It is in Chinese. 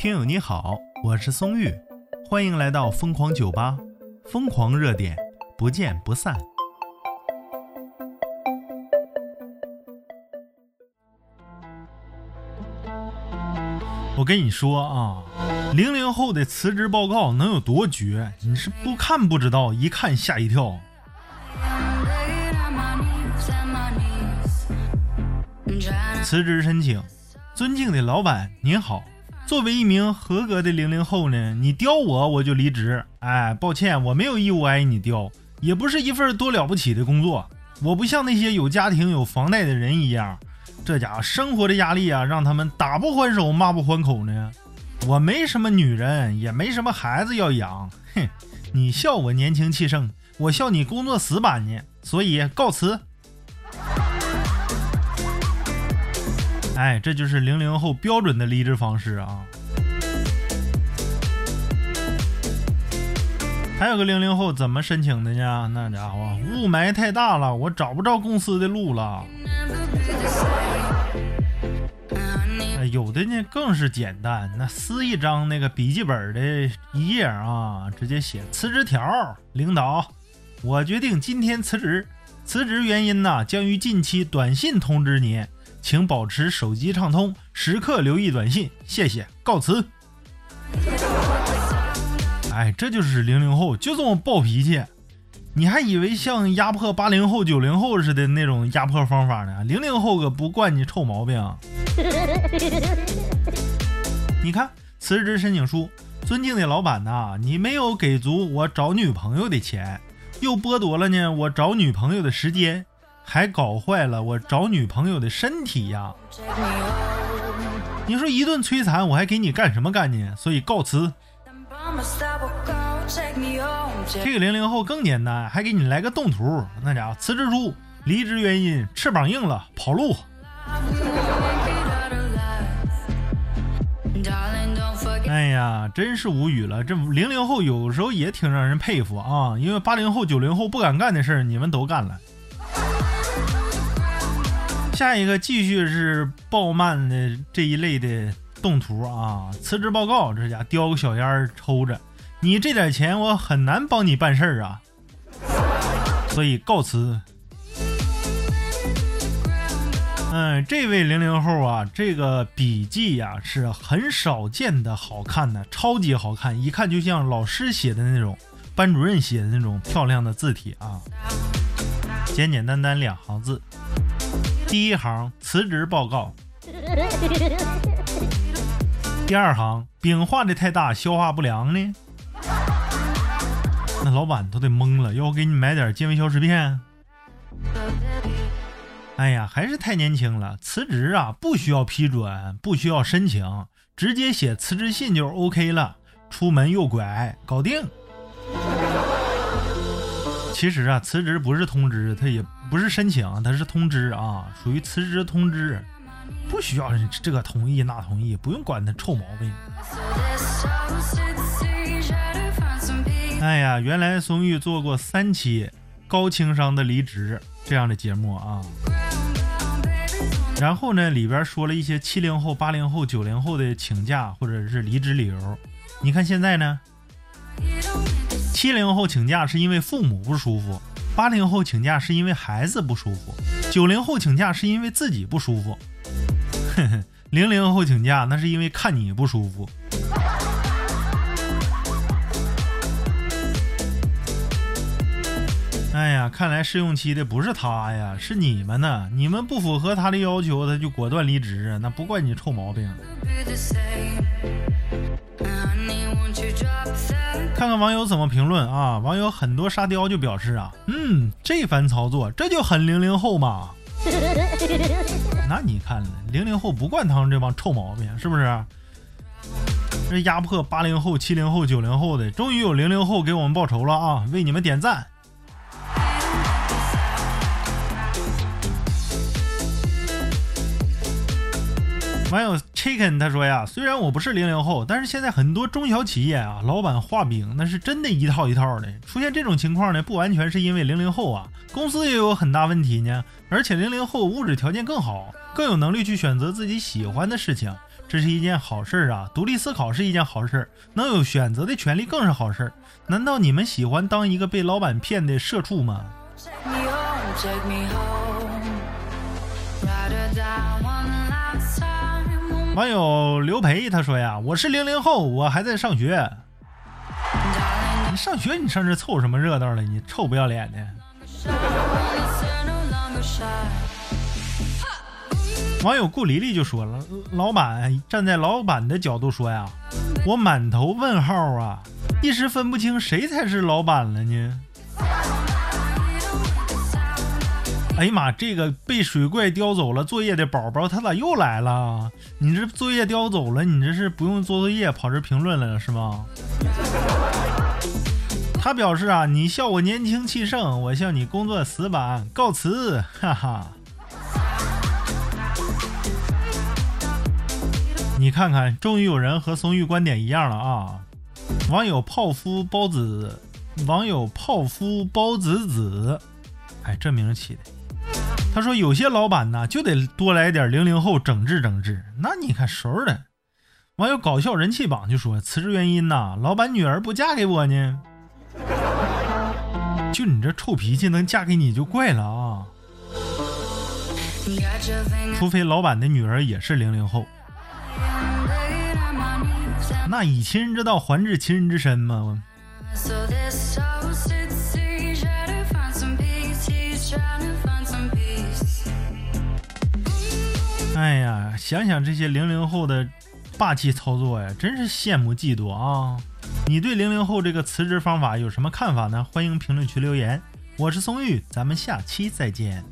听友你好，我是松玉，欢迎来到疯狂酒吧，疯狂热点，不见不散。我跟你说啊，零零后的辞职报告能有多绝？你是不看不知道，一看吓一跳。辞职申请，尊敬的老板您好，作为一名合格的零零后呢，你刁我我就离职。哎，抱歉，我没有义务挨你刁，也不是一份多了不起的工作。我不像那些有家庭有房贷的人一样。这家伙生活的压力啊，让他们打不还手，骂不还口呢。我没什么女人，也没什么孩子要养。哼，你笑我年轻气盛，我笑你工作死板呢。所以告辞。哎，这就是零零后标准的离职方式啊。还有个零零后怎么申请的呢？那家伙雾霾太大了，我找不着公司的路了。有的呢更是简单，那撕一张那个笔记本的一页啊，直接写辞职条。领导，我决定今天辞职，辞职原因呢将于近期短信通知您，请保持手机畅通，时刻留意短信，谢谢，告辞。哎，这就是零零后，就这么暴脾气。你还以为像压迫八零后、九零后似的那种压迫方法呢？零零后可不惯你臭毛病。你看辞职申请书，尊敬的老板呐，你没有给足我找女朋友的钱，又剥夺了呢我找女朋友的时间，还搞坏了我找女朋友的身体呀！你说一顿摧残，我还给你干什么干呢？所以告辞。这个零零后更简单，还给你来个动图，那家伙辞职书，离职原因翅膀硬了，跑路。哎呀，真是无语了！这零零后有时候也挺让人佩服啊，因为八零后、九零后不敢干的事儿，你们都干了。下一个继续是暴漫的这一类的动图啊，辞职报告，这家叼个小烟抽着，你这点钱我很难帮你办事儿啊，所以告辞。嗯，这位零零后啊，这个笔记呀是很少见的好看的，超级好看，一看就像老师写的那种，班主任写的那种漂亮的字体啊。简简单单两行字，第一行辞职报告，第二行饼画的太大，消化不良呢。那老板都得懵了，要我给你买点健胃消食片？哎呀，还是太年轻了。辞职啊，不需要批准，不需要申请，直接写辞职信就 OK 了。出门右拐，搞定。其实啊，辞职不是通知，它也不是申请，它是通知啊，属于辞职通知，不需要这个同意那同意，不用管他臭毛病。哎呀，原来松玉做过三期高情商的离职这样的节目啊。然后呢，里边说了一些七零后、八零后、九零后的请假或者是离职理由。你看现在呢，七零后请假是因为父母不舒服，八零后请假是因为孩子不舒服，九零后请假是因为自己不舒服，零零后请假那是因为看你不舒服。哎呀，看来试用期的不是他呀，是你们呢。你们不符合他的要求，他就果断离职，那不怪你臭毛病。看看网友怎么评论啊？网友很多沙雕就表示啊，嗯，这番操作这就很零零后嘛。那你看，零零后不惯他们这帮臭毛病，是不是？这压迫八零后、七零后、九零后的，终于有零零后给我们报仇了啊！为你们点赞。网友 Chicken 他说呀，虽然我不是零零后，但是现在很多中小企业啊，老板画饼那是真的一套一套的。出现这种情况呢，不完全是因为零零后啊，公司也有很大问题呢。而且零零后物质条件更好，更有能力去选择自己喜欢的事情，这是一件好事啊。独立思考是一件好事，能有选择的权利更是好事。难道你们喜欢当一个被老板骗的社畜吗？网友刘培他说呀：“我是零零后，我还在上学。你上学，你上这凑什么热闹了？你臭不要脸的！”网友顾黎黎就说了：“老板站在老板的角度说呀，我满头问号啊，一时分不清谁才是老板了呢。”哎呀妈！这个被水怪叼走了作业的宝宝，他咋又来了？你这作业叼走了，你这是不用做作业跑这评论来了是吗？他表示啊，你笑我年轻气盛，我笑你工作死板，告辞，哈哈。你看看，终于有人和松玉观点一样了啊！网友泡芙包子，网友泡芙包子子，哎，这名起的。他说：“有些老板呢，就得多来点零零后整治整治。那你看熟的。”网友搞笑人气榜就说：“辞职原因呐，老板女儿不嫁给我呢。就你这臭脾气，能嫁给你就怪了啊！除非老板的女儿也是零零后，那以其人之道还治其人之身嘛。”哎呀，想想这些零零后的霸气操作呀，真是羡慕嫉妒啊！你对零零后这个辞职方法有什么看法呢？欢迎评论区留言。我是松玉，咱们下期再见。